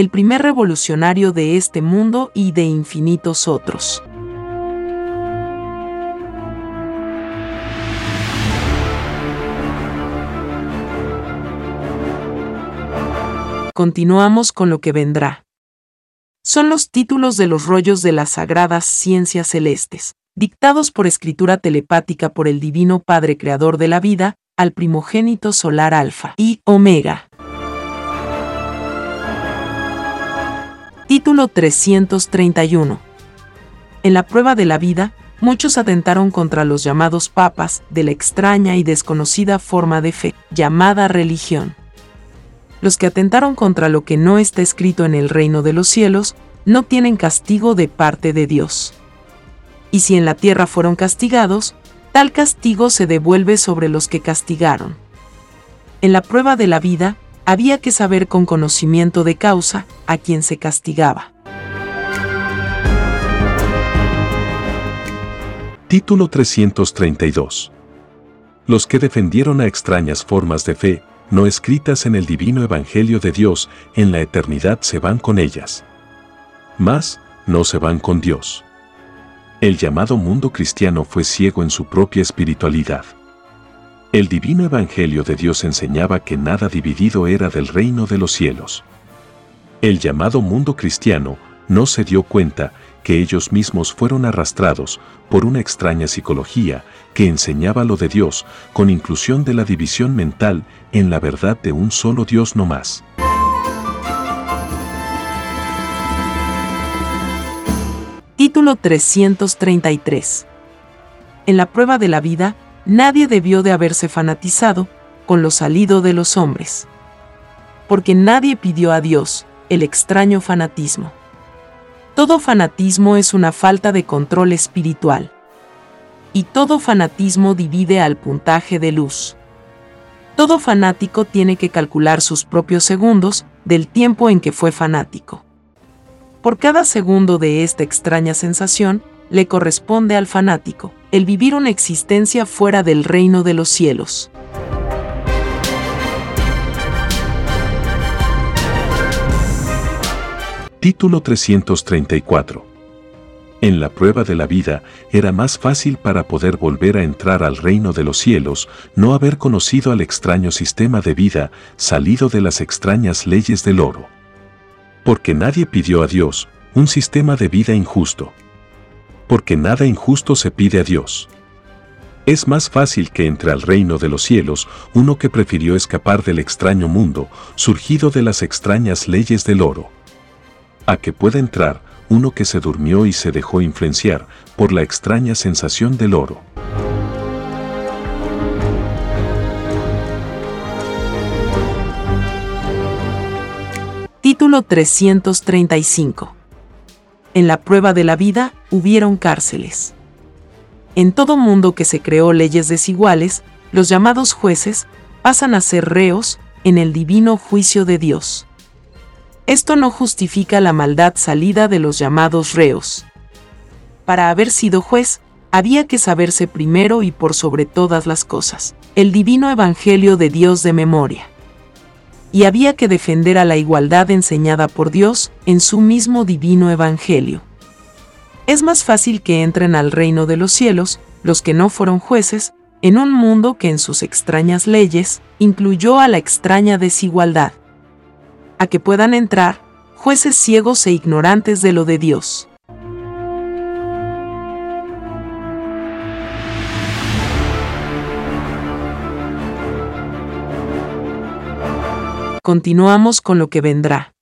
el primer revolucionario de este mundo y de infinitos otros. Continuamos con lo que vendrá. Son los títulos de los rollos de las sagradas ciencias celestes, dictados por escritura telepática por el Divino Padre Creador de la vida, al primogénito solar Alfa y Omega. Título 331. En la prueba de la vida, muchos atentaron contra los llamados papas de la extraña y desconocida forma de fe, llamada religión. Los que atentaron contra lo que no está escrito en el reino de los cielos, no tienen castigo de parte de Dios. Y si en la tierra fueron castigados, tal castigo se devuelve sobre los que castigaron. En la prueba de la vida, había que saber con conocimiento de causa a quien se castigaba. Título 332. Los que defendieron a extrañas formas de fe, no escritas en el divino Evangelio de Dios, en la eternidad se van con ellas. Mas, no se van con Dios. El llamado mundo cristiano fue ciego en su propia espiritualidad. El divino Evangelio de Dios enseñaba que nada dividido era del reino de los cielos. El llamado mundo cristiano no se dio cuenta que ellos mismos fueron arrastrados por una extraña psicología que enseñaba lo de Dios con inclusión de la división mental en la verdad de un solo Dios no más. Título 333 En la prueba de la vida, nadie debió de haberse fanatizado con lo salido de los hombres. Porque nadie pidió a Dios el extraño fanatismo. Todo fanatismo es una falta de control espiritual. Y todo fanatismo divide al puntaje de luz. Todo fanático tiene que calcular sus propios segundos del tiempo en que fue fanático. Por cada segundo de esta extraña sensación, le corresponde al fanático el vivir una existencia fuera del reino de los cielos. Título 334. En la prueba de la vida era más fácil para poder volver a entrar al reino de los cielos no haber conocido al extraño sistema de vida salido de las extrañas leyes del oro. Porque nadie pidió a Dios un sistema de vida injusto porque nada injusto se pide a Dios. Es más fácil que entre al reino de los cielos uno que prefirió escapar del extraño mundo, surgido de las extrañas leyes del oro, a que pueda entrar uno que se durmió y se dejó influenciar por la extraña sensación del oro. Título 335 en la prueba de la vida hubieron cárceles. En todo mundo que se creó leyes desiguales, los llamados jueces pasan a ser reos en el divino juicio de Dios. Esto no justifica la maldad salida de los llamados reos. Para haber sido juez, había que saberse primero y por sobre todas las cosas, el divino evangelio de Dios de memoria. Y había que defender a la igualdad enseñada por Dios en su mismo divino evangelio. Es más fácil que entren al reino de los cielos los que no fueron jueces, en un mundo que en sus extrañas leyes incluyó a la extraña desigualdad. A que puedan entrar jueces ciegos e ignorantes de lo de Dios. Continuamos con lo que vendrá.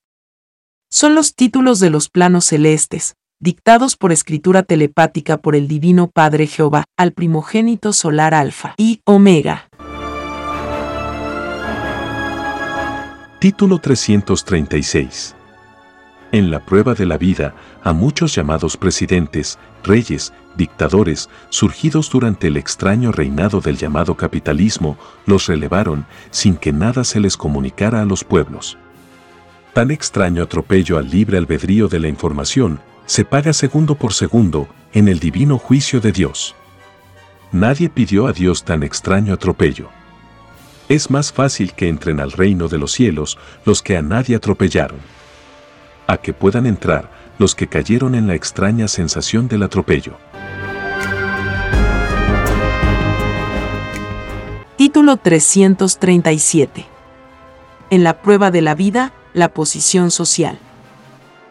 Son los títulos de los planos celestes, dictados por escritura telepática por el Divino Padre Jehová, al primogénito solar Alfa y Omega. Título 336. En la prueba de la vida, a muchos llamados presidentes, reyes, dictadores, surgidos durante el extraño reinado del llamado capitalismo, los relevaron sin que nada se les comunicara a los pueblos. Tan extraño atropello al libre albedrío de la información se paga segundo por segundo en el divino juicio de Dios. Nadie pidió a Dios tan extraño atropello. Es más fácil que entren al reino de los cielos los que a nadie atropellaron. A que puedan entrar los que cayeron en la extraña sensación del atropello. Título 337. En la prueba de la vida, la posición social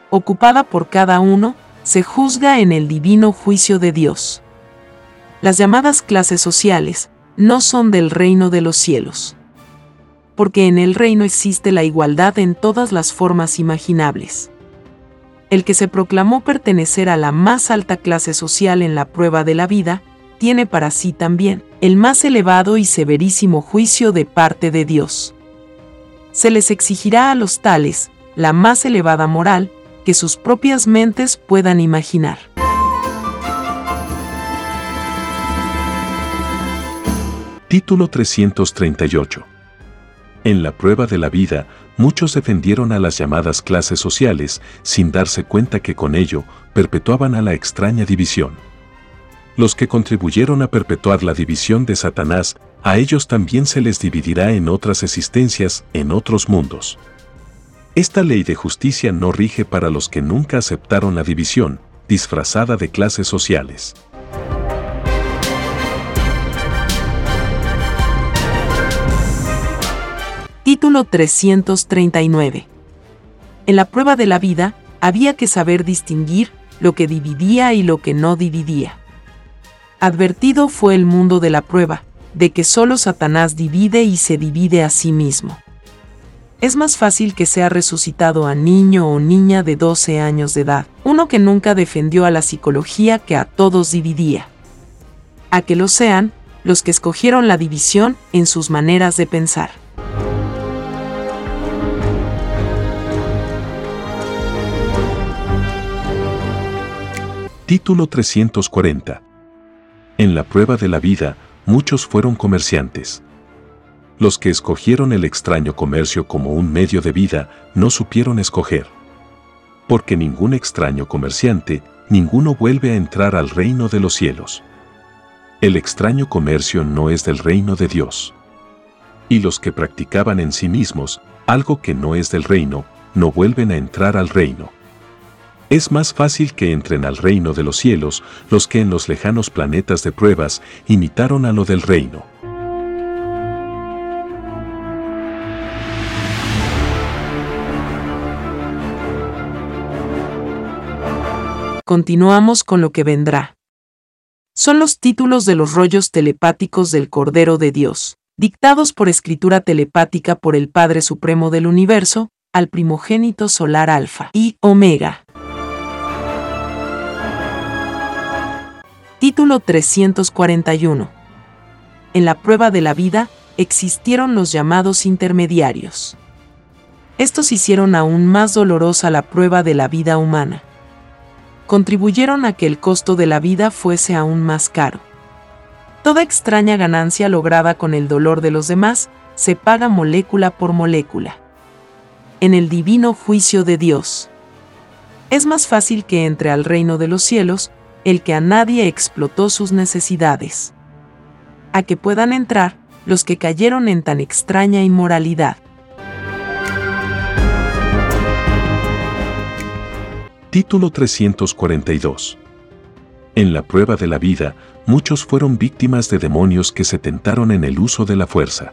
ocupada por cada uno, se juzga en el divino juicio de Dios. Las llamadas clases sociales no son del reino de los cielos. Porque en el reino existe la igualdad en todas las formas imaginables. El que se proclamó pertenecer a la más alta clase social en la prueba de la vida, tiene para sí también el más elevado y severísimo juicio de parte de Dios. Se les exigirá a los tales la más elevada moral, que sus propias mentes puedan imaginar. Título 338. En la prueba de la vida, muchos defendieron a las llamadas clases sociales sin darse cuenta que con ello perpetuaban a la extraña división. Los que contribuyeron a perpetuar la división de Satanás, a ellos también se les dividirá en otras existencias, en otros mundos. Esta ley de justicia no rige para los que nunca aceptaron la división, disfrazada de clases sociales. Título 339. En la prueba de la vida, había que saber distinguir lo que dividía y lo que no dividía. Advertido fue el mundo de la prueba, de que solo Satanás divide y se divide a sí mismo es más fácil que sea resucitado a niño o niña de 12 años de edad, uno que nunca defendió a la psicología que a todos dividía. A que lo sean los que escogieron la división en sus maneras de pensar. Título 340. En la prueba de la vida, muchos fueron comerciantes los que escogieron el extraño comercio como un medio de vida no supieron escoger. Porque ningún extraño comerciante, ninguno vuelve a entrar al reino de los cielos. El extraño comercio no es del reino de Dios. Y los que practicaban en sí mismos algo que no es del reino, no vuelven a entrar al reino. Es más fácil que entren al reino de los cielos los que en los lejanos planetas de pruebas imitaron a lo del reino. continuamos con lo que vendrá. Son los títulos de los rollos telepáticos del Cordero de Dios, dictados por escritura telepática por el Padre Supremo del Universo, al primogénito solar Alfa y Omega. Título 341. En la prueba de la vida existieron los llamados intermediarios. Estos hicieron aún más dolorosa la prueba de la vida humana. Contribuyeron a que el costo de la vida fuese aún más caro. Toda extraña ganancia lograda con el dolor de los demás se paga molécula por molécula. En el divino juicio de Dios. Es más fácil que entre al reino de los cielos el que a nadie explotó sus necesidades. A que puedan entrar los que cayeron en tan extraña inmoralidad. Título 342 En la prueba de la vida, muchos fueron víctimas de demonios que se tentaron en el uso de la fuerza.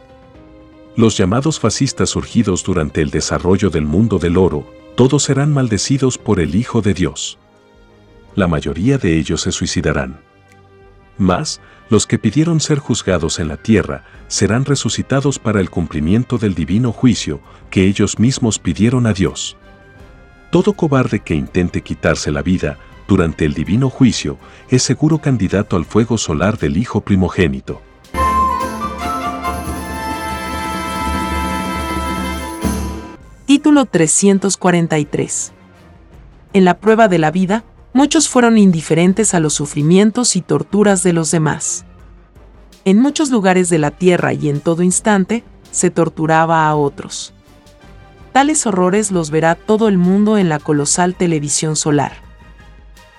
Los llamados fascistas surgidos durante el desarrollo del mundo del oro, todos serán maldecidos por el Hijo de Dios. La mayoría de ellos se suicidarán. Mas, los que pidieron ser juzgados en la tierra serán resucitados para el cumplimiento del divino juicio que ellos mismos pidieron a Dios. Todo cobarde que intente quitarse la vida durante el divino juicio es seguro candidato al fuego solar del Hijo primogénito. Título 343 En la prueba de la vida, muchos fueron indiferentes a los sufrimientos y torturas de los demás. En muchos lugares de la tierra y en todo instante, se torturaba a otros. Tales horrores los verá todo el mundo en la colosal televisión solar.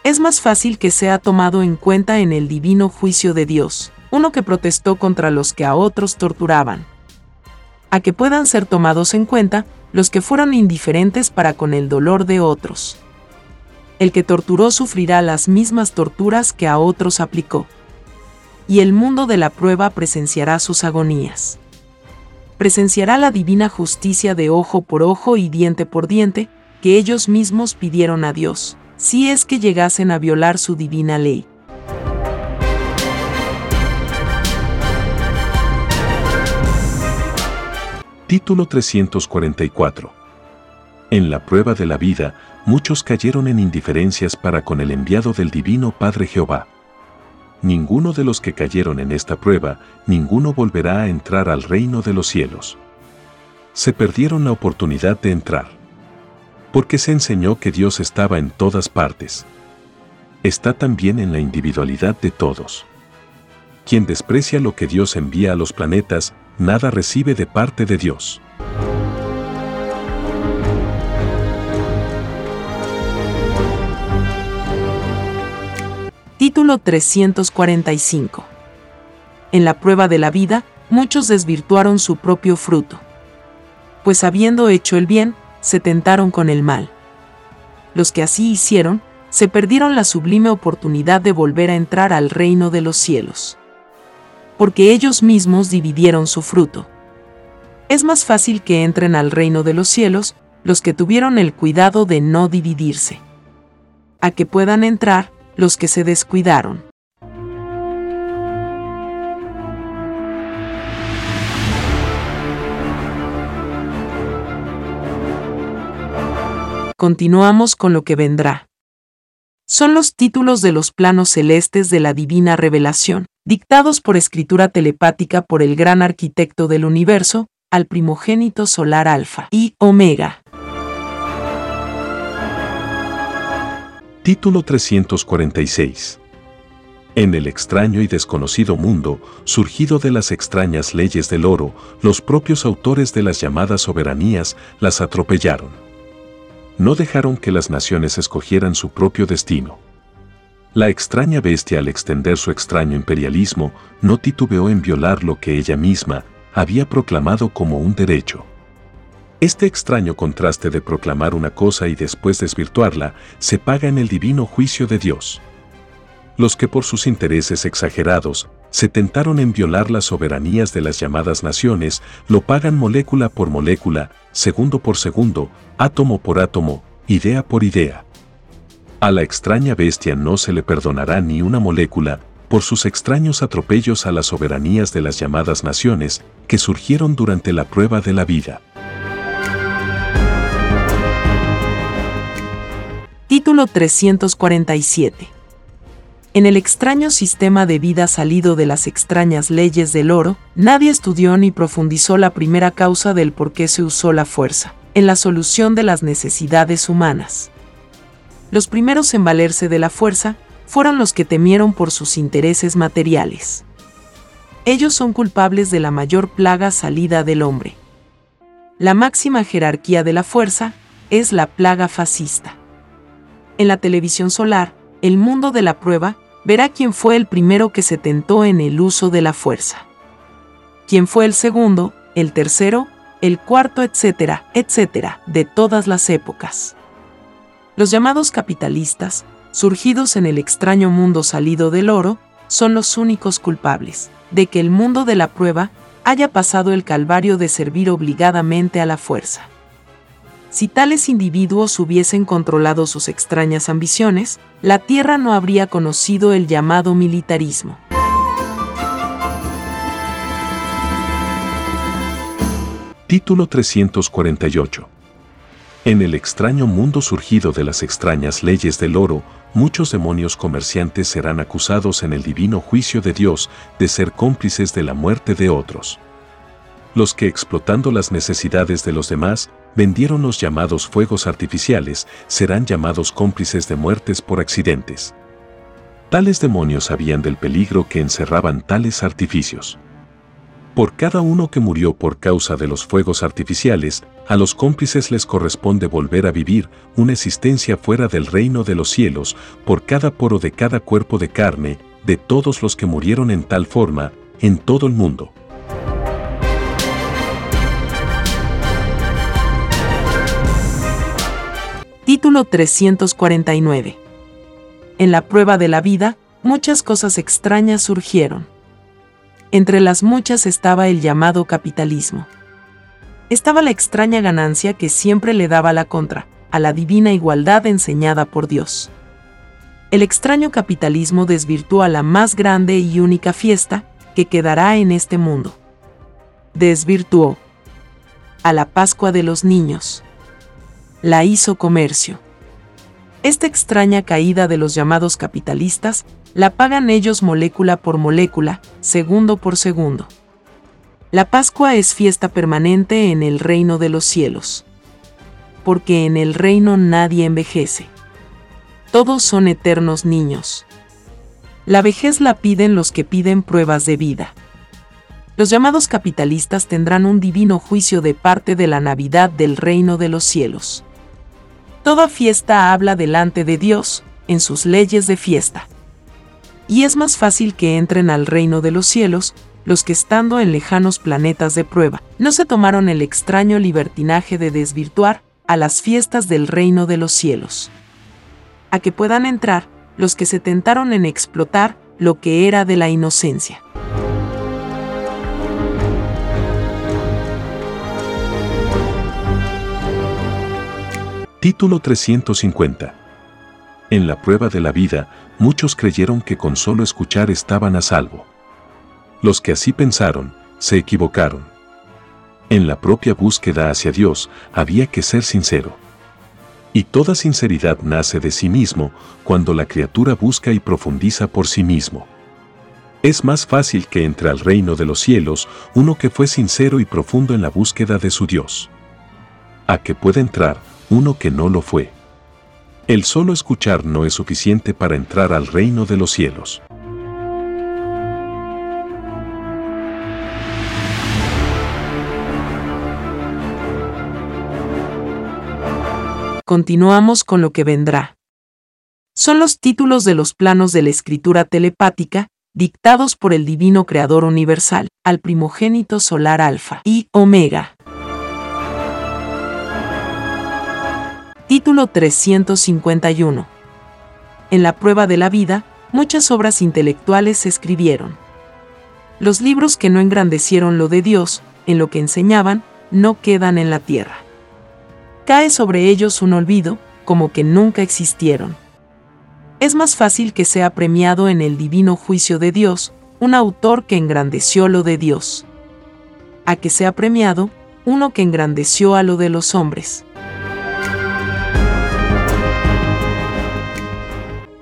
Es más fácil que sea tomado en cuenta en el divino juicio de Dios, uno que protestó contra los que a otros torturaban. A que puedan ser tomados en cuenta los que fueron indiferentes para con el dolor de otros. El que torturó sufrirá las mismas torturas que a otros aplicó. Y el mundo de la prueba presenciará sus agonías. Presenciará la divina justicia de ojo por ojo y diente por diente que ellos mismos pidieron a Dios, si es que llegasen a violar su divina ley. Título 344 En la prueba de la vida, muchos cayeron en indiferencias para con el enviado del Divino Padre Jehová. Ninguno de los que cayeron en esta prueba, ninguno volverá a entrar al reino de los cielos. Se perdieron la oportunidad de entrar. Porque se enseñó que Dios estaba en todas partes. Está también en la individualidad de todos. Quien desprecia lo que Dios envía a los planetas, nada recibe de parte de Dios. Título 345 En la prueba de la vida, muchos desvirtuaron su propio fruto. Pues habiendo hecho el bien, se tentaron con el mal. Los que así hicieron, se perdieron la sublime oportunidad de volver a entrar al reino de los cielos porque ellos mismos dividieron su fruto. Es más fácil que entren al reino de los cielos los que tuvieron el cuidado de no dividirse, a que puedan entrar los que se descuidaron. Continuamos con lo que vendrá. Son los títulos de los planos celestes de la divina revelación dictados por escritura telepática por el gran arquitecto del universo, al primogénito solar Alfa y Omega. Título 346 En el extraño y desconocido mundo, surgido de las extrañas leyes del oro, los propios autores de las llamadas soberanías las atropellaron. No dejaron que las naciones escogieran su propio destino. La extraña bestia al extender su extraño imperialismo no titubeó en violar lo que ella misma había proclamado como un derecho. Este extraño contraste de proclamar una cosa y después desvirtuarla se paga en el divino juicio de Dios. Los que por sus intereses exagerados se tentaron en violar las soberanías de las llamadas naciones lo pagan molécula por molécula, segundo por segundo, átomo por átomo, idea por idea. A la extraña bestia no se le perdonará ni una molécula por sus extraños atropellos a las soberanías de las llamadas naciones que surgieron durante la prueba de la vida. Título 347 En el extraño sistema de vida salido de las extrañas leyes del oro, nadie estudió ni profundizó la primera causa del por qué se usó la fuerza en la solución de las necesidades humanas. Los primeros en valerse de la fuerza fueron los que temieron por sus intereses materiales. Ellos son culpables de la mayor plaga salida del hombre. La máxima jerarquía de la fuerza es la plaga fascista. En la televisión solar, el mundo de la prueba verá quién fue el primero que se tentó en el uso de la fuerza. Quién fue el segundo, el tercero, el cuarto, etcétera, etcétera, de todas las épocas. Los llamados capitalistas, surgidos en el extraño mundo salido del oro, son los únicos culpables de que el mundo de la prueba haya pasado el calvario de servir obligadamente a la fuerza. Si tales individuos hubiesen controlado sus extrañas ambiciones, la Tierra no habría conocido el llamado militarismo. Título 348 En el extraño mundo surgido de las extrañas leyes del oro, muchos demonios comerciantes serán acusados en el divino juicio de Dios de ser cómplices de la muerte de otros. Los que explotando las necesidades de los demás, vendieron los llamados fuegos artificiales, serán llamados cómplices de muertes por accidentes. Tales demonios sabían del peligro que encerraban tales artificios. Por cada uno que murió por causa de los fuegos artificiales, a los cómplices les corresponde volver a vivir una existencia fuera del reino de los cielos, por cada poro de cada cuerpo de carne, de todos los que murieron en tal forma, en todo el mundo. Título 349. En la prueba de la vida, muchas cosas extrañas surgieron. Entre las muchas estaba el llamado capitalismo. Estaba la extraña ganancia que siempre le daba la contra, a la divina igualdad enseñada por Dios. El extraño capitalismo desvirtúa la más grande y única fiesta que quedará en este mundo. Desvirtuó a la Pascua de los niños la hizo comercio. Esta extraña caída de los llamados capitalistas la pagan ellos molécula por molécula, segundo por segundo. La Pascua es fiesta permanente en el reino de los cielos. Porque en el reino nadie envejece. Todos son eternos niños. La vejez la piden los que piden pruebas de vida. Los llamados capitalistas tendrán un divino juicio de parte de la Navidad del reino de los cielos. Toda fiesta habla delante de Dios, en sus leyes de fiesta. Y es más fácil que entren al reino de los cielos los que estando en lejanos planetas de prueba, no se tomaron el extraño libertinaje de desvirtuar a las fiestas del reino de los cielos. A que puedan entrar los que se tentaron en explotar lo que era de la inocencia. Título 350. En la prueba de la vida, muchos creyeron que con solo escuchar estaban a salvo. Los que así pensaron, se equivocaron. En la propia búsqueda hacia Dios había que ser sincero. Y toda sinceridad nace de sí mismo cuando la criatura busca y profundiza por sí mismo. Es más fácil que entre al reino de los cielos uno que fue sincero y profundo en la búsqueda de su Dios. A que puede entrar uno que no lo fue. El solo escuchar no es suficiente para entrar al reino de los cielos. Continuamos con lo que vendrá. Son los títulos de los planos de la escritura telepática, dictados por el Divino Creador Universal, al primogénito solar Alfa y Omega. Título 351. En la prueba de la vida, muchas obras intelectuales se escribieron. Los libros que no engrandecieron lo de Dios, en lo que enseñaban, no quedan en la tierra. Cae sobre ellos un olvido, como que nunca existieron. Es más fácil que sea premiado en el divino juicio de Dios un autor que engrandeció lo de Dios, a que sea premiado uno que engrandeció a lo de los hombres.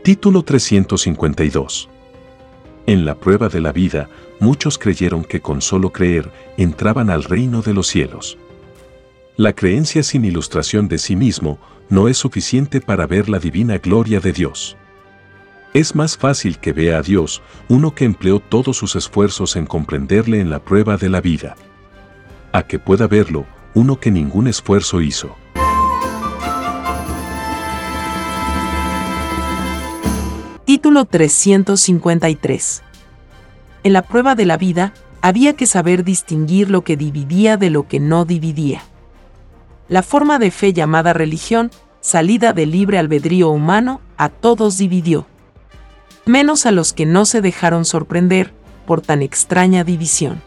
Título 352. En la prueba de la vida, muchos creyeron que con solo creer entraban al reino de los cielos. La creencia sin ilustración de sí mismo no es suficiente para ver la divina gloria de Dios. Es más fácil que vea a Dios uno que empleó todos sus esfuerzos en comprenderle en la prueba de la vida, a que pueda verlo uno que ningún esfuerzo hizo. Título 353. En la prueba de la vida, había que saber distinguir lo que dividía de lo que no dividía. La forma de fe llamada religión, salida del libre albedrío humano, a todos dividió. Menos a los que no se dejaron sorprender por tan extraña división.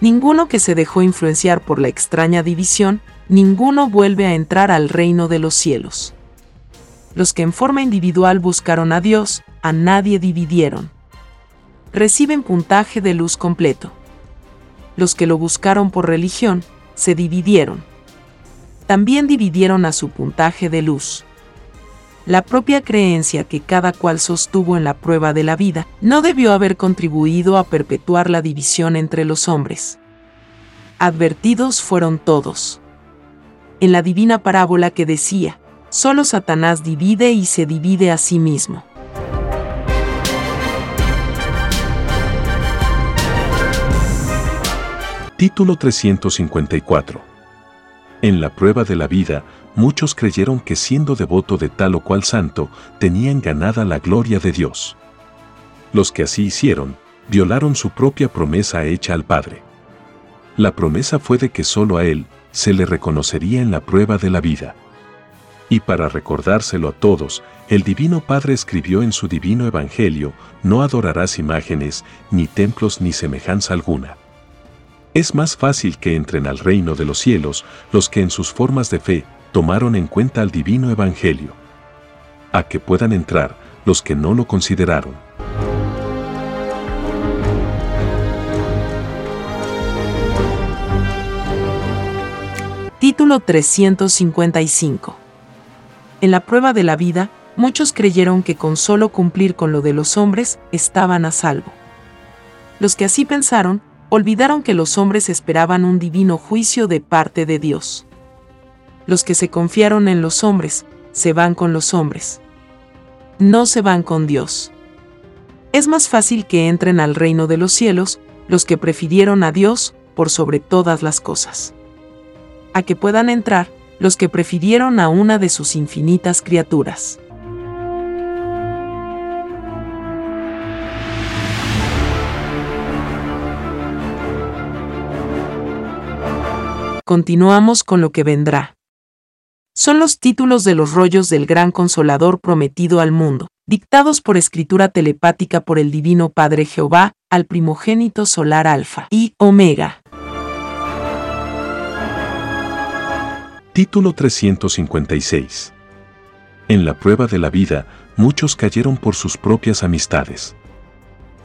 Ninguno que se dejó influenciar por la extraña división, ninguno vuelve a entrar al reino de los cielos. Los que en forma individual buscaron a Dios, a nadie dividieron. Reciben puntaje de luz completo. Los que lo buscaron por religión, se dividieron. También dividieron a su puntaje de luz. La propia creencia que cada cual sostuvo en la prueba de la vida no debió haber contribuido a perpetuar la división entre los hombres. Advertidos fueron todos. En la divina parábola que decía, solo Satanás divide y se divide a sí mismo. Título 354 En la prueba de la vida, muchos creyeron que siendo devoto de tal o cual santo, tenían ganada la gloria de Dios. Los que así hicieron, violaron su propia promesa hecha al Padre. La promesa fue de que solo a Él se le reconocería en la prueba de la vida. Y para recordárselo a todos, el Divino Padre escribió en su Divino Evangelio, no adorarás imágenes, ni templos ni semejanza alguna. Es más fácil que entren al reino de los cielos los que en sus formas de fe tomaron en cuenta el divino evangelio. A que puedan entrar los que no lo consideraron. Título 355. En la prueba de la vida, muchos creyeron que con solo cumplir con lo de los hombres estaban a salvo. Los que así pensaron, olvidaron que los hombres esperaban un divino juicio de parte de Dios los que se confiaron en los hombres, se van con los hombres. No se van con Dios. Es más fácil que entren al reino de los cielos los que prefirieron a Dios por sobre todas las cosas. A que puedan entrar los que prefirieron a una de sus infinitas criaturas. Continuamos con lo que vendrá son los títulos de los rollos del gran consolador prometido al mundo, dictados por escritura telepática por el Divino Padre Jehová, al primogénito solar Alfa y Omega. Título 356 En la prueba de la vida, muchos cayeron por sus propias amistades.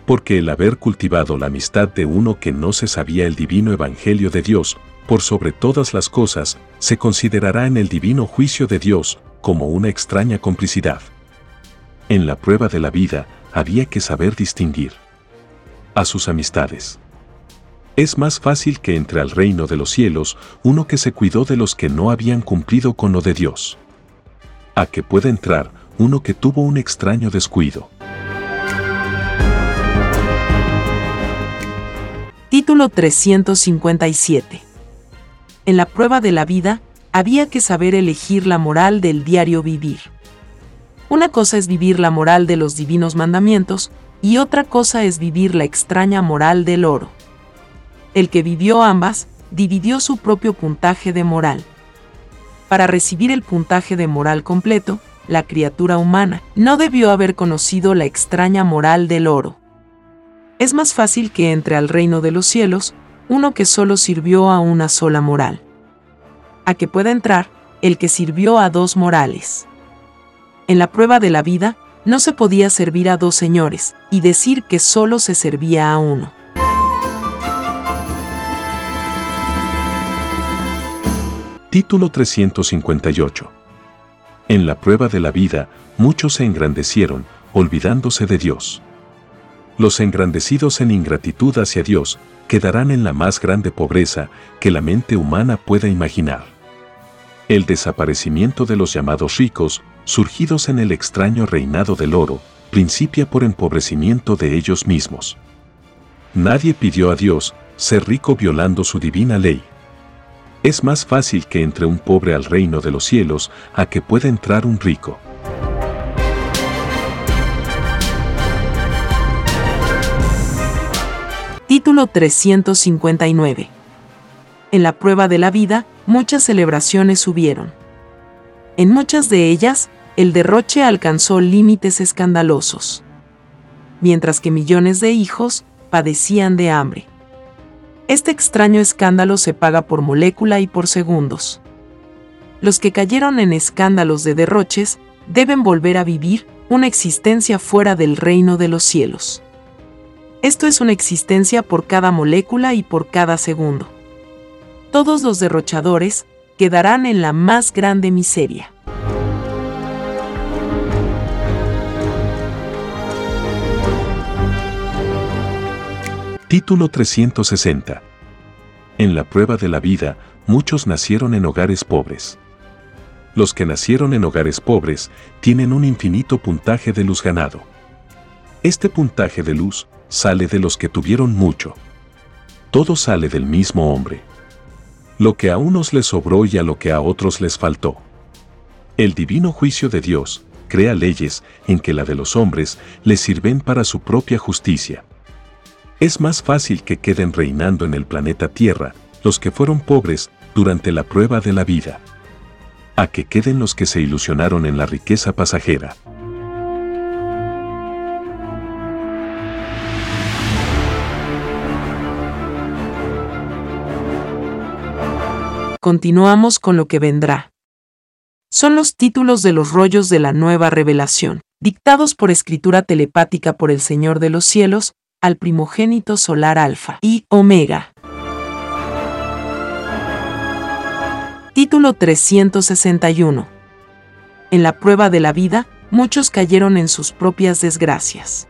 Porque el haber cultivado la amistad de uno que no se sabía el divino evangelio de Dios, por sobre todas las cosas, se considerará en el divino juicio de Dios como una extraña complicidad. En la prueba de la vida había que saber distinguir a sus amistades. Es más fácil que entre al reino de los cielos uno que se cuidó de los que no habían cumplido con lo de Dios. A que pueda entrar uno que tuvo un extraño descuido. Título 357 en la prueba de la vida, había que saber elegir la moral del diario vivir. Una cosa es vivir la moral de los divinos mandamientos y otra cosa es vivir la extraña moral del oro. El que vivió ambas, dividió su propio puntaje de moral. Para recibir el puntaje de moral completo, la criatura humana no debió haber conocido la extraña moral del oro. Es más fácil que entre al reino de los cielos uno que solo sirvió a una sola moral. A que pueda entrar el que sirvió a dos morales. En la prueba de la vida, no se podía servir a dos señores y decir que solo se servía a uno. Título 358 En la prueba de la vida, muchos se engrandecieron, olvidándose de Dios. Los engrandecidos en ingratitud hacia Dios quedarán en la más grande pobreza que la mente humana pueda imaginar. El desaparecimiento de los llamados ricos, surgidos en el extraño reinado del oro, principia por empobrecimiento de ellos mismos. Nadie pidió a Dios ser rico violando su divina ley. Es más fácil que entre un pobre al reino de los cielos a que pueda entrar un rico. Título 359. En la prueba de la vida, muchas celebraciones hubieron. En muchas de ellas, el derroche alcanzó límites escandalosos. Mientras que millones de hijos padecían de hambre. Este extraño escándalo se paga por molécula y por segundos. Los que cayeron en escándalos de derroches deben volver a vivir una existencia fuera del reino de los cielos. Esto es una existencia por cada molécula y por cada segundo. Todos los derrochadores quedarán en la más grande miseria. Título 360. En la prueba de la vida, muchos nacieron en hogares pobres. Los que nacieron en hogares pobres tienen un infinito puntaje de luz ganado. Este puntaje de luz sale de los que tuvieron mucho. Todo sale del mismo hombre. Lo que a unos les sobró y a lo que a otros les faltó. El divino juicio de Dios crea leyes en que la de los hombres les sirven para su propia justicia. Es más fácil que queden reinando en el planeta Tierra los que fueron pobres durante la prueba de la vida, a que queden los que se ilusionaron en la riqueza pasajera. continuamos con lo que vendrá. Son los títulos de los rollos de la nueva revelación, dictados por escritura telepática por el Señor de los cielos, al primogénito solar Alfa y Omega. Título 361. En la prueba de la vida, muchos cayeron en sus propias desgracias.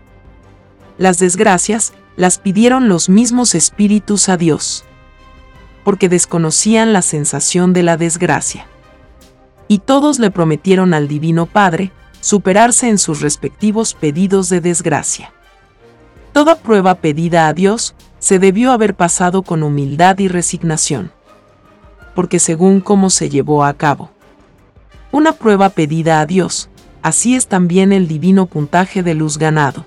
Las desgracias las pidieron los mismos espíritus a Dios porque desconocían la sensación de la desgracia. Y todos le prometieron al Divino Padre superarse en sus respectivos pedidos de desgracia. Toda prueba pedida a Dios se debió haber pasado con humildad y resignación, porque según cómo se llevó a cabo. Una prueba pedida a Dios, así es también el divino puntaje de luz ganado.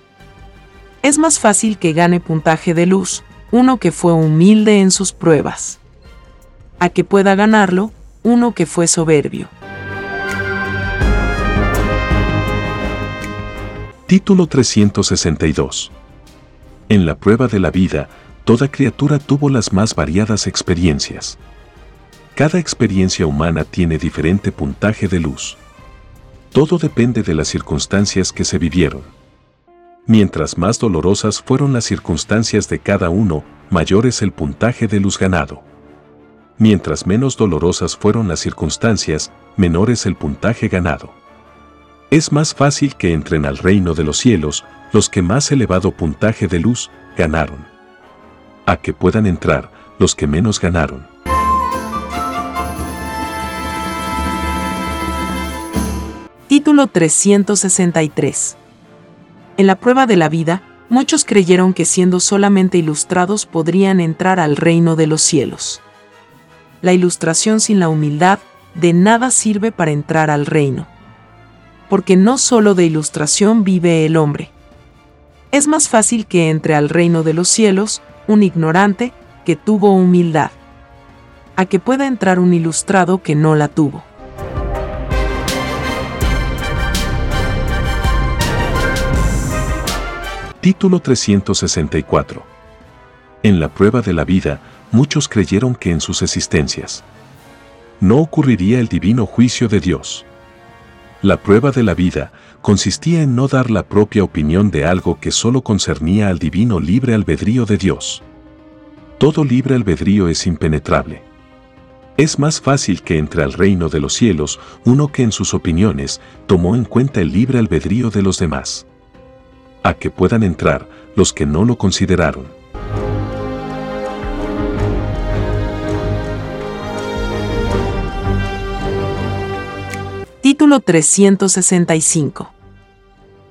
Es más fácil que gane puntaje de luz uno que fue humilde en sus pruebas a que pueda ganarlo uno que fue soberbio. Título 362. En la prueba de la vida, toda criatura tuvo las más variadas experiencias. Cada experiencia humana tiene diferente puntaje de luz. Todo depende de las circunstancias que se vivieron. Mientras más dolorosas fueron las circunstancias de cada uno, mayor es el puntaje de luz ganado. Mientras menos dolorosas fueron las circunstancias, menor es el puntaje ganado. Es más fácil que entren al reino de los cielos los que más elevado puntaje de luz ganaron. A que puedan entrar los que menos ganaron. Título 363. En la prueba de la vida, muchos creyeron que siendo solamente ilustrados podrían entrar al reino de los cielos la ilustración sin la humildad de nada sirve para entrar al reino. Porque no solo de ilustración vive el hombre. Es más fácil que entre al reino de los cielos un ignorante que tuvo humildad, a que pueda entrar un ilustrado que no la tuvo. Título 364. En la prueba de la vida, muchos creyeron que en sus existencias no ocurriría el divino juicio de Dios. La prueba de la vida consistía en no dar la propia opinión de algo que solo concernía al divino libre albedrío de Dios. Todo libre albedrío es impenetrable. Es más fácil que entre al reino de los cielos uno que en sus opiniones tomó en cuenta el libre albedrío de los demás. a que puedan entrar los que no lo consideraron. Título 365.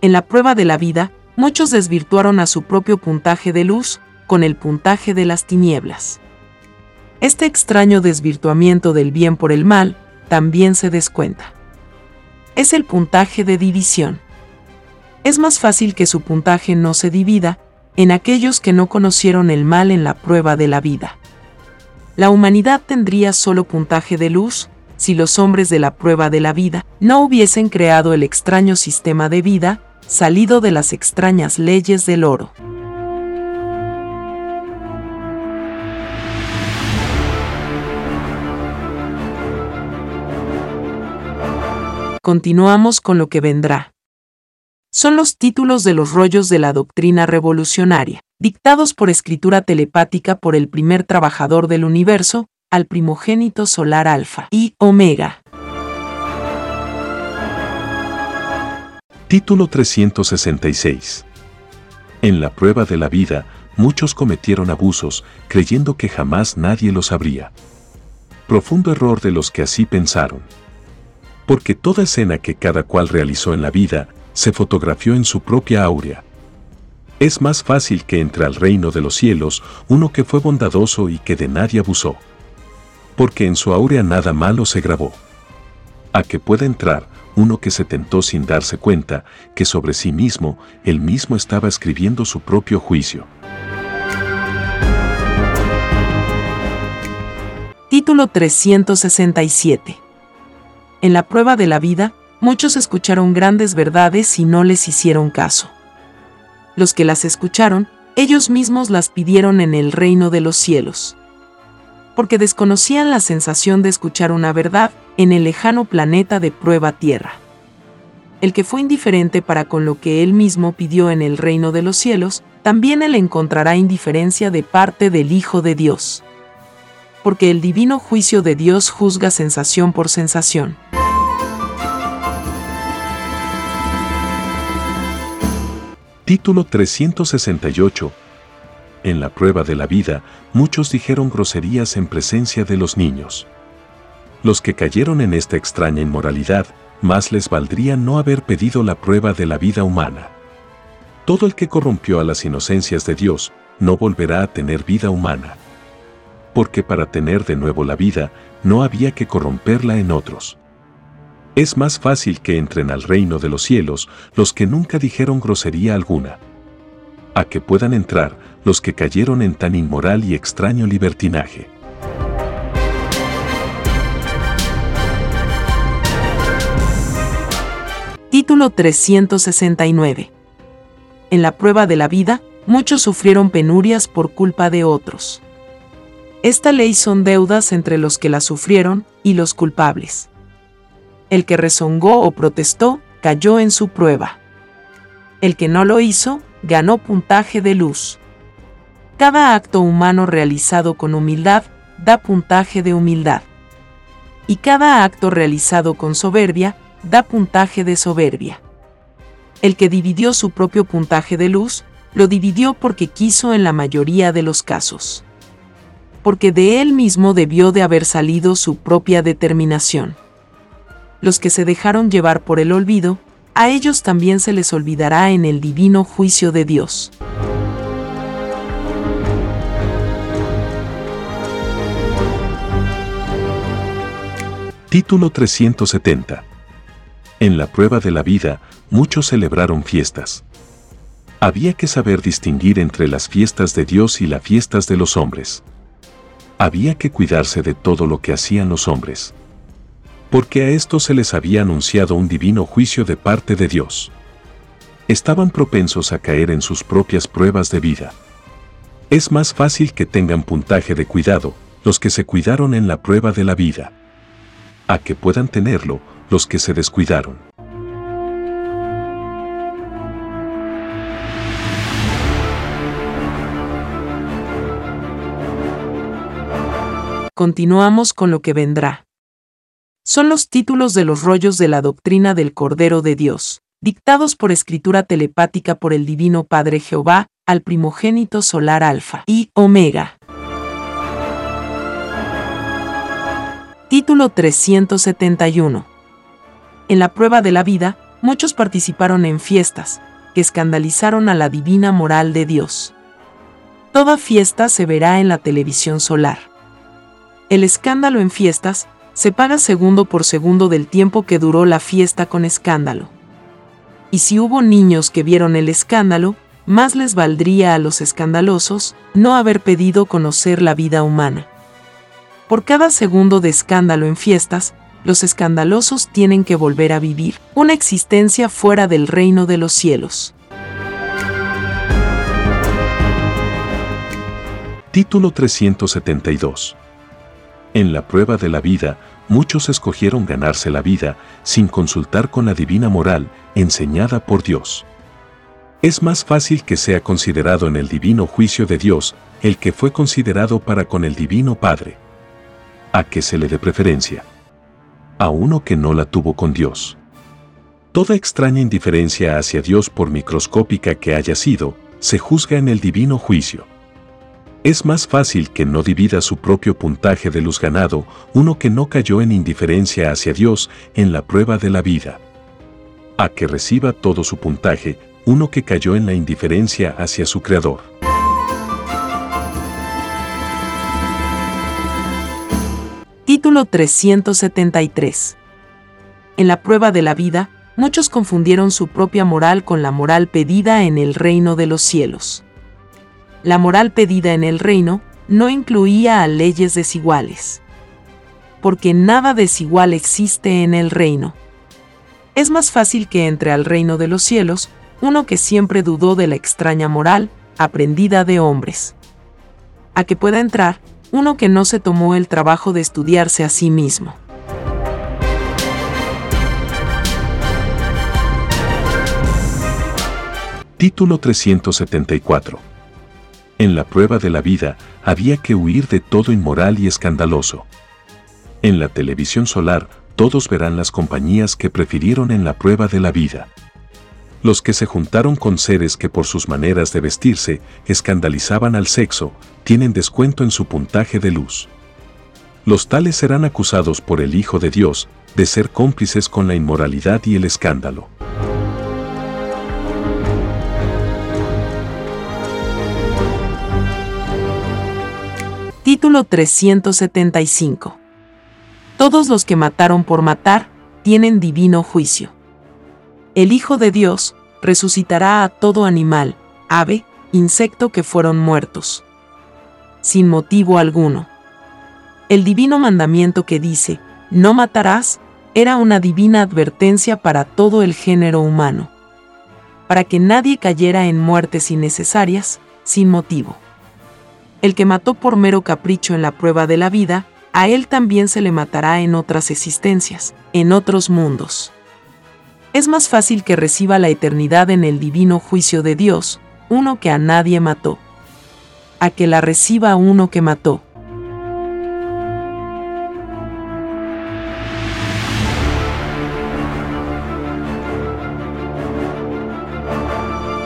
En la prueba de la vida, muchos desvirtuaron a su propio puntaje de luz con el puntaje de las tinieblas. Este extraño desvirtuamiento del bien por el mal también se descuenta. Es el puntaje de división. Es más fácil que su puntaje no se divida en aquellos que no conocieron el mal en la prueba de la vida. La humanidad tendría solo puntaje de luz si los hombres de la prueba de la vida no hubiesen creado el extraño sistema de vida salido de las extrañas leyes del oro. Continuamos con lo que vendrá. Son los títulos de los rollos de la doctrina revolucionaria, dictados por escritura telepática por el primer trabajador del universo, al primogénito solar Alfa y Omega. Título 366. En la prueba de la vida, muchos cometieron abusos, creyendo que jamás nadie lo sabría. Profundo error de los que así pensaron. Porque toda escena que cada cual realizó en la vida, se fotografió en su propia aurea. Es más fácil que entre al reino de los cielos uno que fue bondadoso y que de nadie abusó porque en su aurea nada malo se grabó. A que pueda entrar uno que se tentó sin darse cuenta que sobre sí mismo él mismo estaba escribiendo su propio juicio. Título 367 En la prueba de la vida, muchos escucharon grandes verdades y no les hicieron caso. Los que las escucharon, ellos mismos las pidieron en el reino de los cielos porque desconocían la sensación de escuchar una verdad en el lejano planeta de prueba Tierra. El que fue indiferente para con lo que él mismo pidió en el reino de los cielos, también él encontrará indiferencia de parte del Hijo de Dios. Porque el divino juicio de Dios juzga sensación por sensación. Título 368 en la prueba de la vida, muchos dijeron groserías en presencia de los niños. Los que cayeron en esta extraña inmoralidad, más les valdría no haber pedido la prueba de la vida humana. Todo el que corrompió a las inocencias de Dios, no volverá a tener vida humana. Porque para tener de nuevo la vida, no había que corromperla en otros. Es más fácil que entren al reino de los cielos los que nunca dijeron grosería alguna. A que puedan entrar los que cayeron en tan inmoral y extraño libertinaje. Título 369. En la prueba de la vida, muchos sufrieron penurias por culpa de otros. Esta ley son deudas entre los que la sufrieron y los culpables. El que rezongó o protestó, cayó en su prueba. El que no lo hizo, ganó puntaje de luz. Cada acto humano realizado con humildad da puntaje de humildad. Y cada acto realizado con soberbia da puntaje de soberbia. El que dividió su propio puntaje de luz, lo dividió porque quiso en la mayoría de los casos. Porque de él mismo debió de haber salido su propia determinación. Los que se dejaron llevar por el olvido, a ellos también se les olvidará en el divino juicio de Dios. Título 370. En la prueba de la vida, muchos celebraron fiestas. Había que saber distinguir entre las fiestas de Dios y las fiestas de los hombres. Había que cuidarse de todo lo que hacían los hombres. Porque a estos se les había anunciado un divino juicio de parte de Dios. Estaban propensos a caer en sus propias pruebas de vida. Es más fácil que tengan puntaje de cuidado los que se cuidaron en la prueba de la vida a que puedan tenerlo los que se descuidaron. Continuamos con lo que vendrá. Son los títulos de los rollos de la doctrina del Cordero de Dios, dictados por escritura telepática por el Divino Padre Jehová, al primogénito solar Alfa y Omega. Título 371. En la prueba de la vida, muchos participaron en fiestas, que escandalizaron a la divina moral de Dios. Toda fiesta se verá en la televisión solar. El escándalo en fiestas se paga segundo por segundo del tiempo que duró la fiesta con escándalo. Y si hubo niños que vieron el escándalo, más les valdría a los escandalosos no haber pedido conocer la vida humana. Por cada segundo de escándalo en fiestas, los escandalosos tienen que volver a vivir una existencia fuera del reino de los cielos. Título 372 En la prueba de la vida, muchos escogieron ganarse la vida sin consultar con la divina moral enseñada por Dios. Es más fácil que sea considerado en el divino juicio de Dios el que fue considerado para con el divino Padre. A que se le dé preferencia. A uno que no la tuvo con Dios. Toda extraña indiferencia hacia Dios por microscópica que haya sido, se juzga en el divino juicio. Es más fácil que no divida su propio puntaje de luz ganado uno que no cayó en indiferencia hacia Dios en la prueba de la vida. A que reciba todo su puntaje uno que cayó en la indiferencia hacia su Creador. Título 373 En la prueba de la vida, muchos confundieron su propia moral con la moral pedida en el reino de los cielos la moral pedida en el reino no incluía a leyes desiguales. Porque nada desigual existe en el reino. Es más fácil que entre al reino de los cielos uno que siempre dudó de la extraña moral aprendida de hombres. A que pueda entrar uno que no se tomó el trabajo de estudiarse a sí mismo. Título 374 en la prueba de la vida había que huir de todo inmoral y escandaloso. En la televisión solar, todos verán las compañías que prefirieron en la prueba de la vida. Los que se juntaron con seres que por sus maneras de vestirse escandalizaban al sexo, tienen descuento en su puntaje de luz. Los tales serán acusados por el Hijo de Dios de ser cómplices con la inmoralidad y el escándalo. Título 375. Todos los que mataron por matar tienen divino juicio. El Hijo de Dios resucitará a todo animal, ave, insecto que fueron muertos. Sin motivo alguno. El divino mandamiento que dice, no matarás, era una divina advertencia para todo el género humano. Para que nadie cayera en muertes innecesarias, sin motivo el que mató por mero capricho en la prueba de la vida, a él también se le matará en otras existencias, en otros mundos. Es más fácil que reciba la eternidad en el divino juicio de Dios, uno que a nadie mató, a que la reciba uno que mató.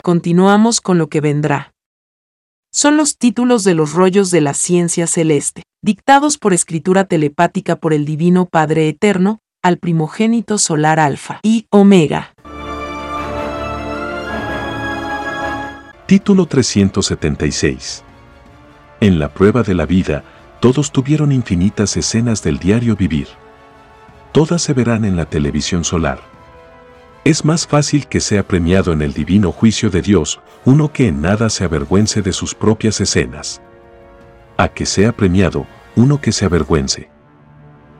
Continuamos con lo que vendrá son los títulos de los rollos de la ciencia celeste, dictados por escritura telepática por el Divino Padre Eterno, al primogénito solar Alfa y Omega. Título 376. En la prueba de la vida, todos tuvieron infinitas escenas del diario vivir. Todas se verán en la televisión solar. Es más fácil que sea premiado en el divino juicio de Dios uno que en nada se avergüence de sus propias escenas. A que sea premiado uno que se avergüence.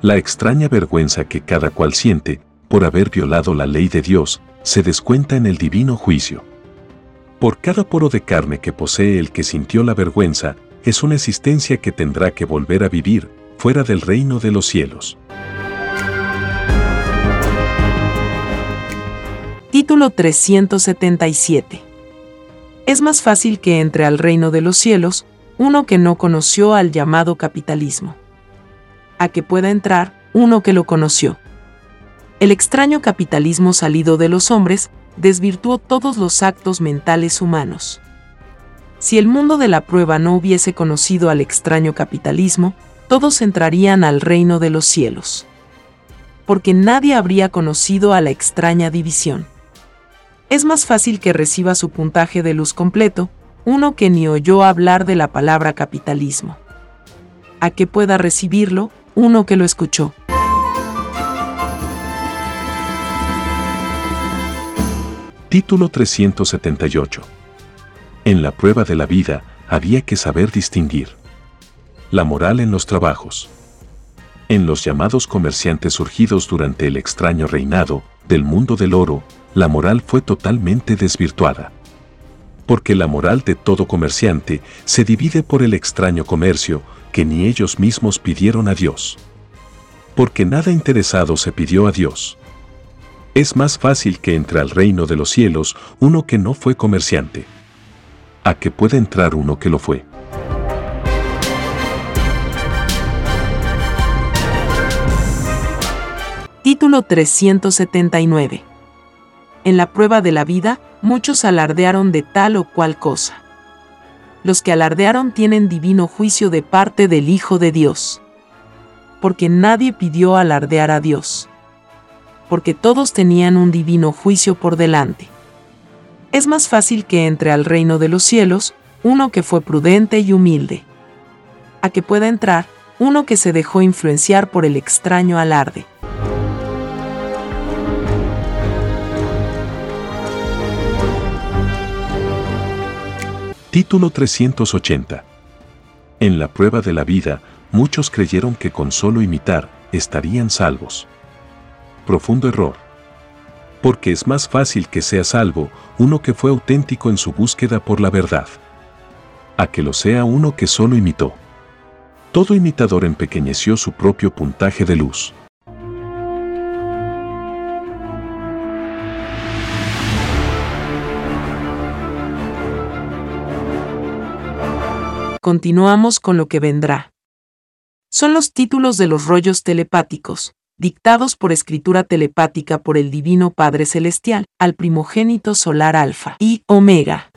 La extraña vergüenza que cada cual siente por haber violado la ley de Dios se descuenta en el divino juicio. Por cada poro de carne que posee el que sintió la vergüenza, es una existencia que tendrá que volver a vivir fuera del reino de los cielos. Título 377. Es más fácil que entre al reino de los cielos uno que no conoció al llamado capitalismo. A que pueda entrar uno que lo conoció. El extraño capitalismo salido de los hombres desvirtuó todos los actos mentales humanos. Si el mundo de la prueba no hubiese conocido al extraño capitalismo, todos entrarían al reino de los cielos. Porque nadie habría conocido a la extraña división. Es más fácil que reciba su puntaje de luz completo, uno que ni oyó hablar de la palabra capitalismo. A que pueda recibirlo, uno que lo escuchó. Título 378. En la prueba de la vida había que saber distinguir. La moral en los trabajos. En los llamados comerciantes surgidos durante el extraño reinado del mundo del oro, la moral fue totalmente desvirtuada. Porque la moral de todo comerciante se divide por el extraño comercio que ni ellos mismos pidieron a Dios. Porque nada interesado se pidió a Dios es más fácil que entre al reino de los cielos uno que no fue comerciante. A que pueda entrar uno que lo fue. Título 379. En la prueba de la vida, muchos alardearon de tal o cual cosa. Los que alardearon tienen divino juicio de parte del Hijo de Dios. Porque nadie pidió alardear a Dios porque todos tenían un divino juicio por delante. Es más fácil que entre al reino de los cielos uno que fue prudente y humilde, a que pueda entrar uno que se dejó influenciar por el extraño alarde. Título 380. En la prueba de la vida, muchos creyeron que con solo imitar estarían salvos profundo error. Porque es más fácil que sea salvo uno que fue auténtico en su búsqueda por la verdad, a que lo sea uno que solo imitó. Todo imitador empequeñeció su propio puntaje de luz. Continuamos con lo que vendrá. Son los títulos de los rollos telepáticos, dictados por escritura telepática por el Divino Padre Celestial, al primogénito solar Alfa y Omega.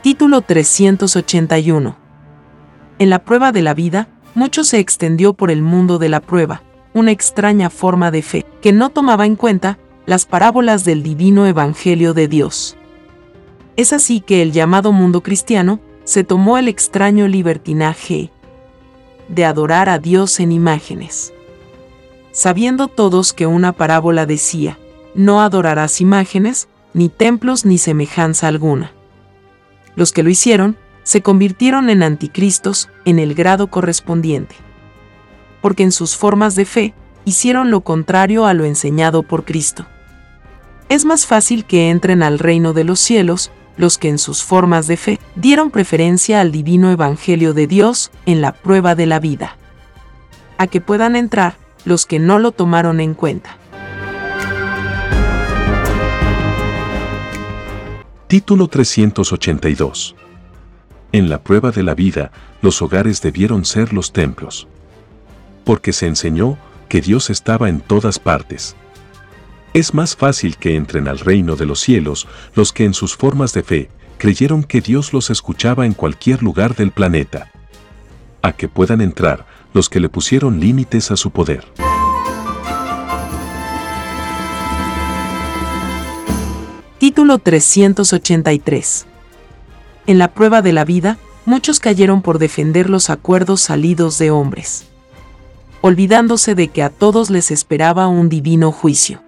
Título 381. En la prueba de la vida, mucho se extendió por el mundo de la prueba, una extraña forma de fe, que no tomaba en cuenta las parábolas del divino Evangelio de Dios. Es así que el llamado mundo cristiano se tomó el extraño libertinaje de adorar a Dios en imágenes. Sabiendo todos que una parábola decía, no adorarás imágenes, ni templos ni semejanza alguna. Los que lo hicieron, se convirtieron en anticristos en el grado correspondiente. Porque en sus formas de fe, hicieron lo contrario a lo enseñado por Cristo. Es más fácil que entren al reino de los cielos los que en sus formas de fe dieron preferencia al divino Evangelio de Dios en la prueba de la vida. A que puedan entrar los que no lo tomaron en cuenta. Título 382. En la prueba de la vida, los hogares debieron ser los templos. Porque se enseñó que Dios estaba en todas partes es más fácil que entren al reino de los cielos los que en sus formas de fe creyeron que Dios los escuchaba en cualquier lugar del planeta. A que puedan entrar los que le pusieron límites a su poder. Título 383. En la prueba de la vida, muchos cayeron por defender los acuerdos salidos de hombres, olvidándose de que a todos les esperaba un divino juicio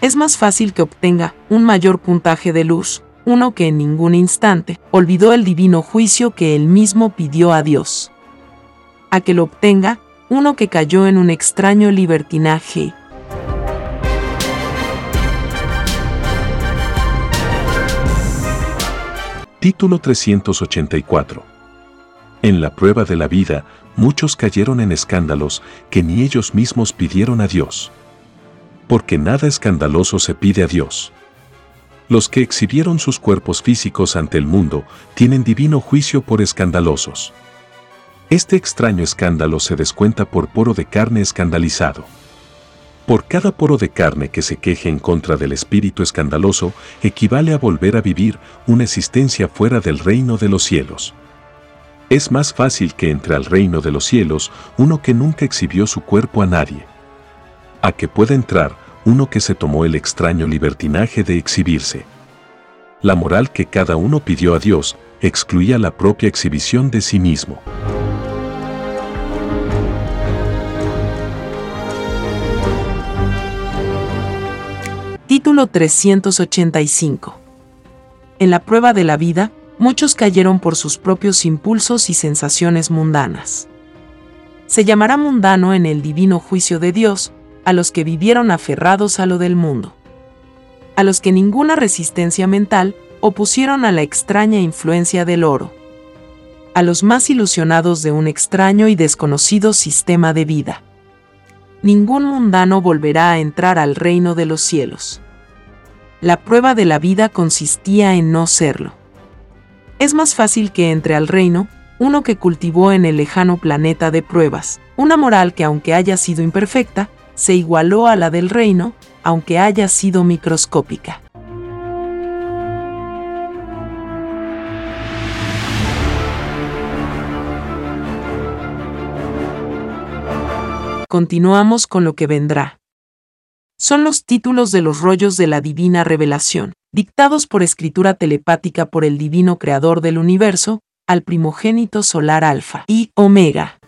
es más fácil que obtenga un mayor puntaje de luz, uno que en ningún instante olvidó el divino juicio que él mismo pidió a Dios. A que lo obtenga uno que cayó en un extraño libertinaje. Título 384. En la prueba de la vida, muchos cayeron en escándalos que ni ellos mismos pidieron a Dios porque nada escandaloso se pide a Dios. Los que exhibieron sus cuerpos físicos ante el mundo tienen divino juicio por escandalosos. Este extraño escándalo se descuenta por poro de carne escandalizado. Por cada poro de carne que se queje en contra del espíritu escandaloso, equivale a volver a vivir una existencia fuera del reino de los cielos. Es más fácil que entre al reino de los cielos uno que nunca exhibió su cuerpo a nadie. A que pueda entrar uno que se tomó el extraño libertinaje de exhibirse. La moral que cada uno pidió a Dios excluía la propia exhibición de sí mismo. Título 385 En la prueba de la vida, muchos cayeron por sus propios impulsos y sensaciones mundanas. Se llamará mundano en el divino juicio de Dios a los que vivieron aferrados a lo del mundo, a los que ninguna resistencia mental opusieron a la extraña influencia del oro, a los más ilusionados de un extraño y desconocido sistema de vida. Ningún mundano volverá a entrar al reino de los cielos. La prueba de la vida consistía en no serlo es más fácil que entre al reino uno que cultivó en el lejano planeta de pruebas, una moral que aunque haya sido imperfecta, se igualó a la del reino, aunque haya sido microscópica. Continuamos con lo que vendrá. Son los títulos de los rollos de la divina revelación dictados por escritura telepática por el divino creador del universo, al primogénito solar Alfa y Omega.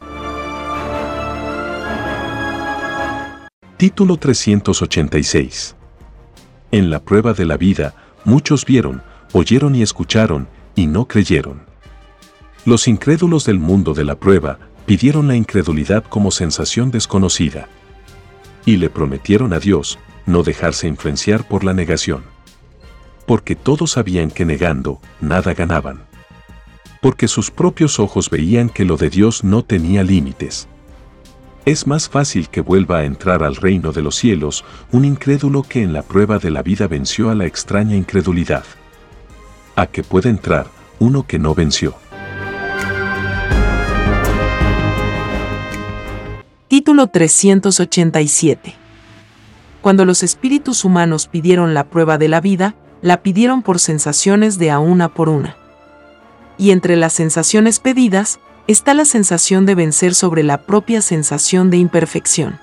Título 386. En la prueba de la vida, muchos vieron, oyeron y escucharon, y no creyeron. Los incrédulos del mundo de la prueba pidieron la incredulidad como sensación desconocida. Y le prometieron a Dios no dejarse influenciar por la negación porque todos sabían que negando, nada ganaban. Porque sus propios ojos veían que lo de Dios no tenía límites. Es más fácil que vuelva a entrar al reino de los cielos un incrédulo que en la prueba de la vida venció a la extraña incredulidad. A que puede entrar uno que no venció. Título 387 Cuando los espíritus humanos pidieron la prueba de la vida, la pidieron por sensaciones de a una por una. Y entre las sensaciones pedidas está la sensación de vencer sobre la propia sensación de imperfección.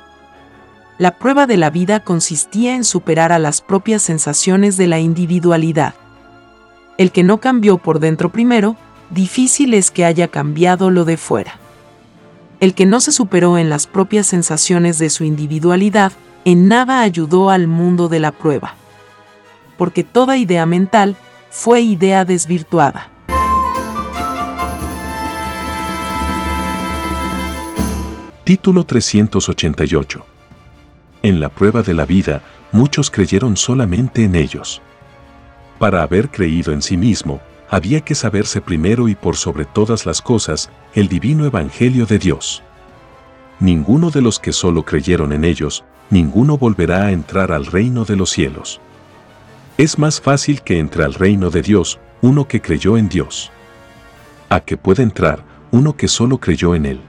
La prueba de la vida consistía en superar a las propias sensaciones de la individualidad. El que no cambió por dentro primero, difícil es que haya cambiado lo de fuera. El que no se superó en las propias sensaciones de su individualidad, en nada ayudó al mundo de la prueba porque toda idea mental fue idea desvirtuada. Título 388. En la prueba de la vida, muchos creyeron solamente en ellos. Para haber creído en sí mismo, había que saberse primero y por sobre todas las cosas el divino evangelio de Dios. Ninguno de los que solo creyeron en ellos, ninguno volverá a entrar al reino de los cielos. Es más fácil que entre al reino de Dios uno que creyó en Dios. A que pueda entrar uno que solo creyó en Él.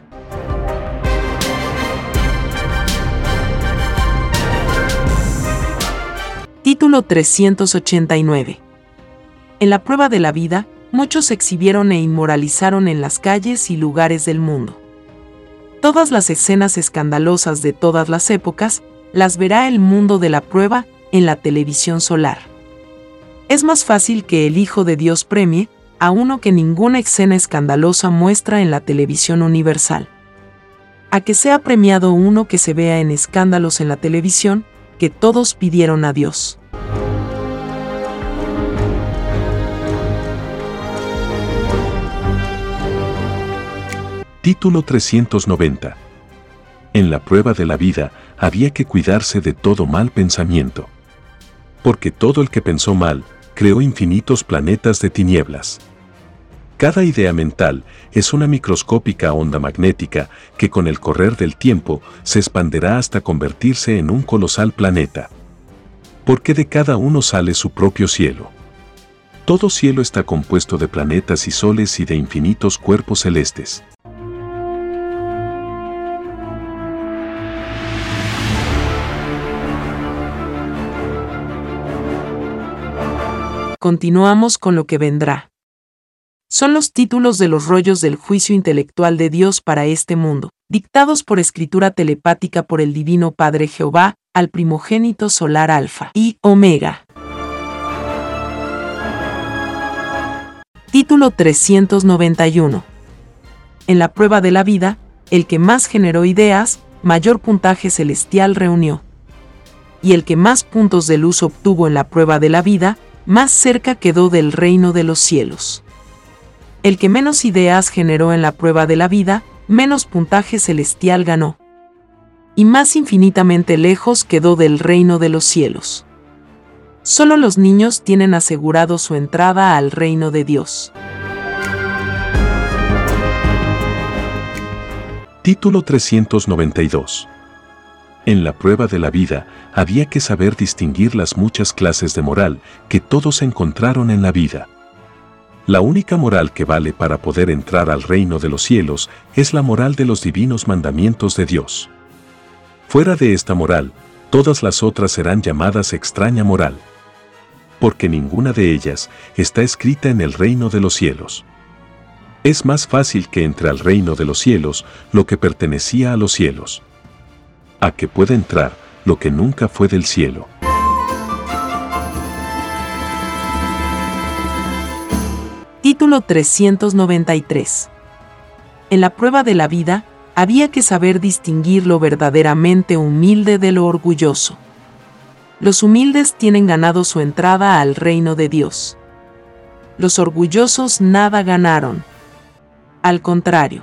Título 389 En la prueba de la vida, muchos exhibieron e inmoralizaron en las calles y lugares del mundo. Todas las escenas escandalosas de todas las épocas las verá el mundo de la prueba en la televisión solar es más fácil que el Hijo de Dios premie a uno que ninguna escena escandalosa muestra en la televisión universal. A que sea premiado uno que se vea en escándalos en la televisión que todos pidieron a Dios. Título 390. En la prueba de la vida había que cuidarse de todo mal pensamiento. Porque todo el que pensó mal, creó infinitos planetas de tinieblas. Cada idea mental es una microscópica onda magnética que con el correr del tiempo se expanderá hasta convertirse en un colosal planeta. Porque de cada uno sale su propio cielo. Todo cielo está compuesto de planetas y soles y de infinitos cuerpos celestes. Continuamos con lo que vendrá. Son los títulos de los rollos del juicio intelectual de Dios para este mundo, dictados por escritura telepática por el Divino Padre Jehová, al primogénito solar Alfa y Omega. Título 391. En la prueba de la vida, el que más generó ideas, mayor puntaje celestial reunió. Y el que más puntos de luz obtuvo en la prueba de la vida, más cerca quedó del reino de los cielos. El que menos ideas generó en la prueba de la vida, menos puntaje celestial ganó. Y más infinitamente lejos quedó del reino de los cielos. Solo los niños tienen asegurado su entrada al reino de Dios. Título 392. En la prueba de la vida había que saber distinguir las muchas clases de moral que todos encontraron en la vida. La única moral que vale para poder entrar al reino de los cielos es la moral de los divinos mandamientos de Dios. Fuera de esta moral, todas las otras serán llamadas extraña moral porque ninguna de ellas está escrita en el reino de los cielos. Es más fácil que entre al reino de los cielos lo que pertenecía a los cielos, a que pueda entrar lo que nunca fue del cielo. Título 393 En la prueba de la vida, había que saber distinguir lo verdaderamente humilde de lo orgulloso los humildes tienen ganado su entrada al reino de Dios. Los orgullosos nada ganaron. Al contrario,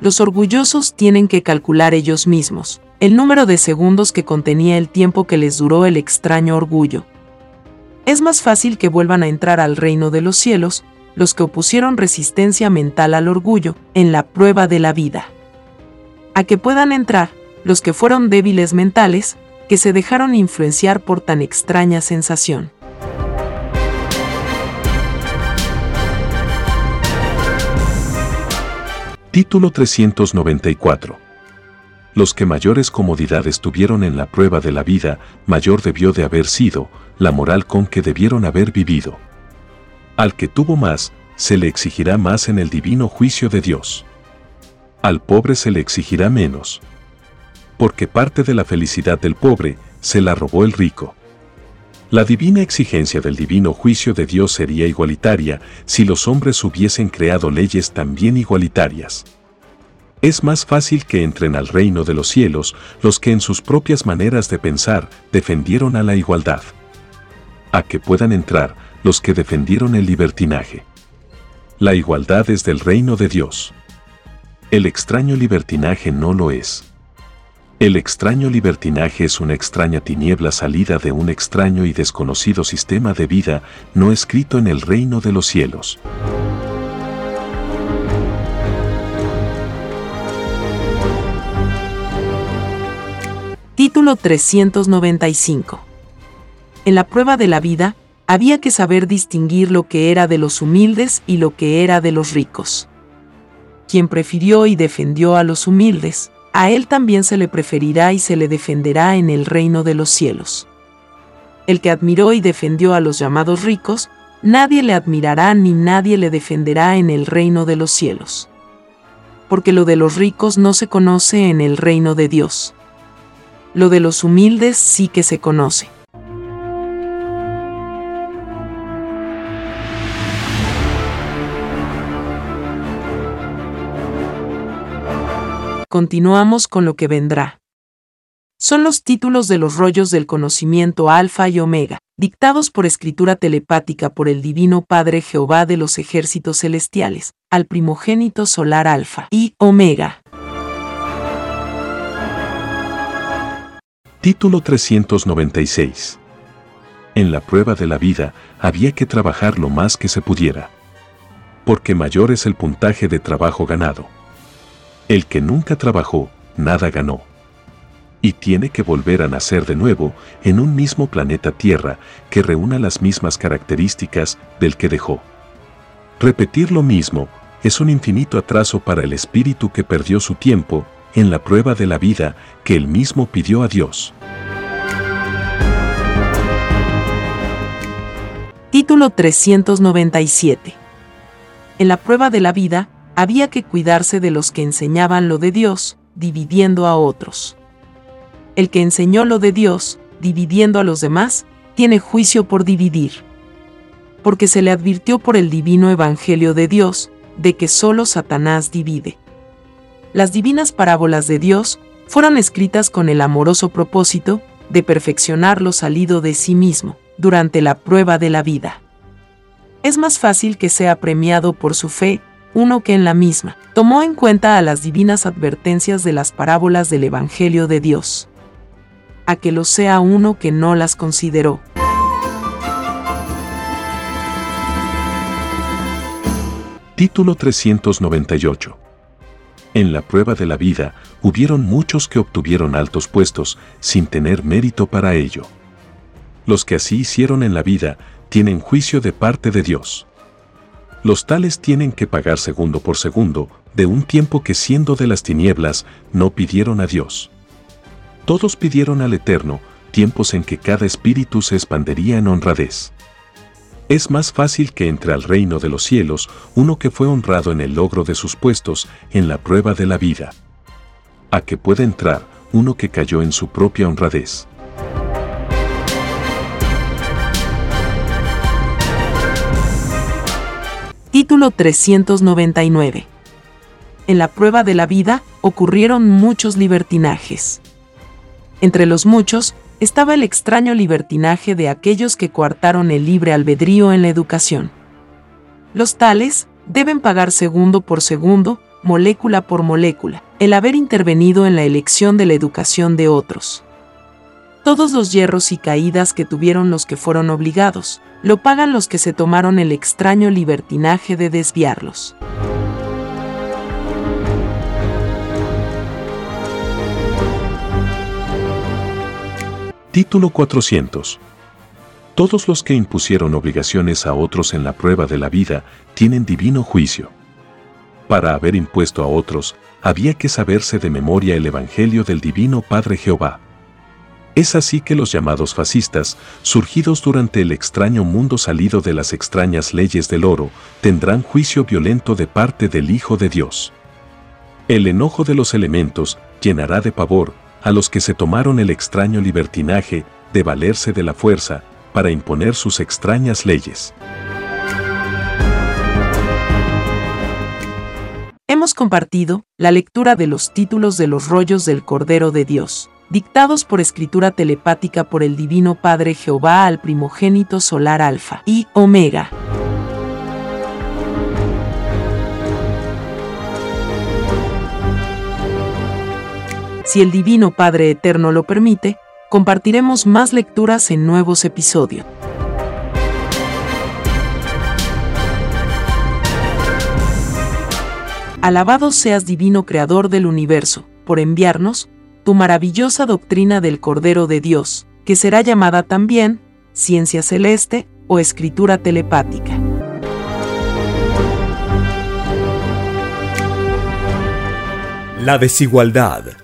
los orgullosos tienen que calcular ellos mismos el número de segundos que contenía el tiempo que les duró el extraño orgullo. Es más fácil que vuelvan a entrar al reino de los cielos los que opusieron resistencia mental al orgullo en la prueba de la vida. A que puedan entrar los que fueron débiles mentales que se dejaron influenciar por tan extraña sensación. Título 394. Los que mayores comodidades tuvieron en la prueba de la vida, mayor debió de haber sido la moral con que debieron haber vivido. Al que tuvo más, se le exigirá más en el divino juicio de Dios. Al pobre se le exigirá menos porque parte de la felicidad del pobre se la robó el rico. La divina exigencia del divino juicio de Dios sería igualitaria si los hombres hubiesen creado leyes también igualitarias. Es más fácil que entren al reino de los cielos los que en sus propias maneras de pensar defendieron a la igualdad. A que puedan entrar los que defendieron el libertinaje. La igualdad es del reino de Dios. El extraño libertinaje no lo es. El extraño libertinaje es una extraña tiniebla salida de un extraño y desconocido sistema de vida no escrito en el reino de los cielos. Título 395 En la prueba de la vida, había que saber distinguir lo que era de los humildes y lo que era de los ricos. Quien prefirió y defendió a los humildes, a él también se le preferirá y se le defenderá en el reino de los cielos. El que admiró y defendió a los llamados ricos, nadie le admirará ni nadie le defenderá en el reino de los cielos. Porque lo de los ricos no se conoce en el reino de Dios. Lo de los humildes sí que se conoce. continuamos con lo que vendrá. Son los títulos de los rollos del conocimiento Alfa y Omega, dictados por escritura telepática por el Divino Padre Jehová de los ejércitos celestiales, al primogénito solar Alfa y Omega. Título 396. En la prueba de la vida había que trabajar lo más que se pudiera. Porque mayor es el puntaje de trabajo ganado. El que nunca trabajó, nada ganó. Y tiene que volver a nacer de nuevo en un mismo planeta Tierra que reúna las mismas características del que dejó. Repetir lo mismo es un infinito atraso para el espíritu que perdió su tiempo en la prueba de la vida que él mismo pidió a Dios. Título 397. En la prueba de la vida, había que cuidarse de los que enseñaban lo de Dios, dividiendo a otros. El que enseñó lo de Dios, dividiendo a los demás, tiene juicio por dividir. Porque se le advirtió por el divino Evangelio de Dios, de que solo Satanás divide. Las divinas parábolas de Dios fueron escritas con el amoroso propósito de perfeccionar lo salido de sí mismo durante la prueba de la vida. Es más fácil que sea premiado por su fe uno que en la misma tomó en cuenta a las divinas advertencias de las parábolas del Evangelio de Dios, a que lo sea uno que no las consideró. Título 398 En la prueba de la vida hubieron muchos que obtuvieron altos puestos sin tener mérito para ello. Los que así hicieron en la vida tienen juicio de parte de Dios. Los tales tienen que pagar segundo por segundo de un tiempo que siendo de las tinieblas no pidieron a Dios. Todos pidieron al Eterno tiempos en que cada espíritu se expandería en honradez. Es más fácil que entre al reino de los cielos uno que fue honrado en el logro de sus puestos en la prueba de la vida, a que pueda entrar uno que cayó en su propia honradez. Título 399. En la prueba de la vida ocurrieron muchos libertinajes. Entre los muchos estaba el extraño libertinaje de aquellos que coartaron el libre albedrío en la educación. Los tales deben pagar segundo por segundo, molécula por molécula, el haber intervenido en la elección de la educación de otros. Todos los hierros y caídas que tuvieron los que fueron obligados, lo pagan los que se tomaron el extraño libertinaje de desviarlos. Título 400. Todos los que impusieron obligaciones a otros en la prueba de la vida tienen divino juicio. Para haber impuesto a otros, había que saberse de memoria el Evangelio del Divino Padre Jehová. Es así que los llamados fascistas, surgidos durante el extraño mundo salido de las extrañas leyes del oro, tendrán juicio violento de parte del Hijo de Dios. El enojo de los elementos llenará de pavor a los que se tomaron el extraño libertinaje de valerse de la fuerza para imponer sus extrañas leyes. Hemos compartido la lectura de los títulos de los rollos del Cordero de Dios dictados por escritura telepática por el Divino Padre Jehová al primogénito solar Alfa y Omega. Si el Divino Padre Eterno lo permite, compartiremos más lecturas en nuevos episodios. Alabado seas Divino Creador del universo, por enviarnos tu maravillosa doctrina del Cordero de Dios, que será llamada también ciencia celeste o escritura telepática. La desigualdad,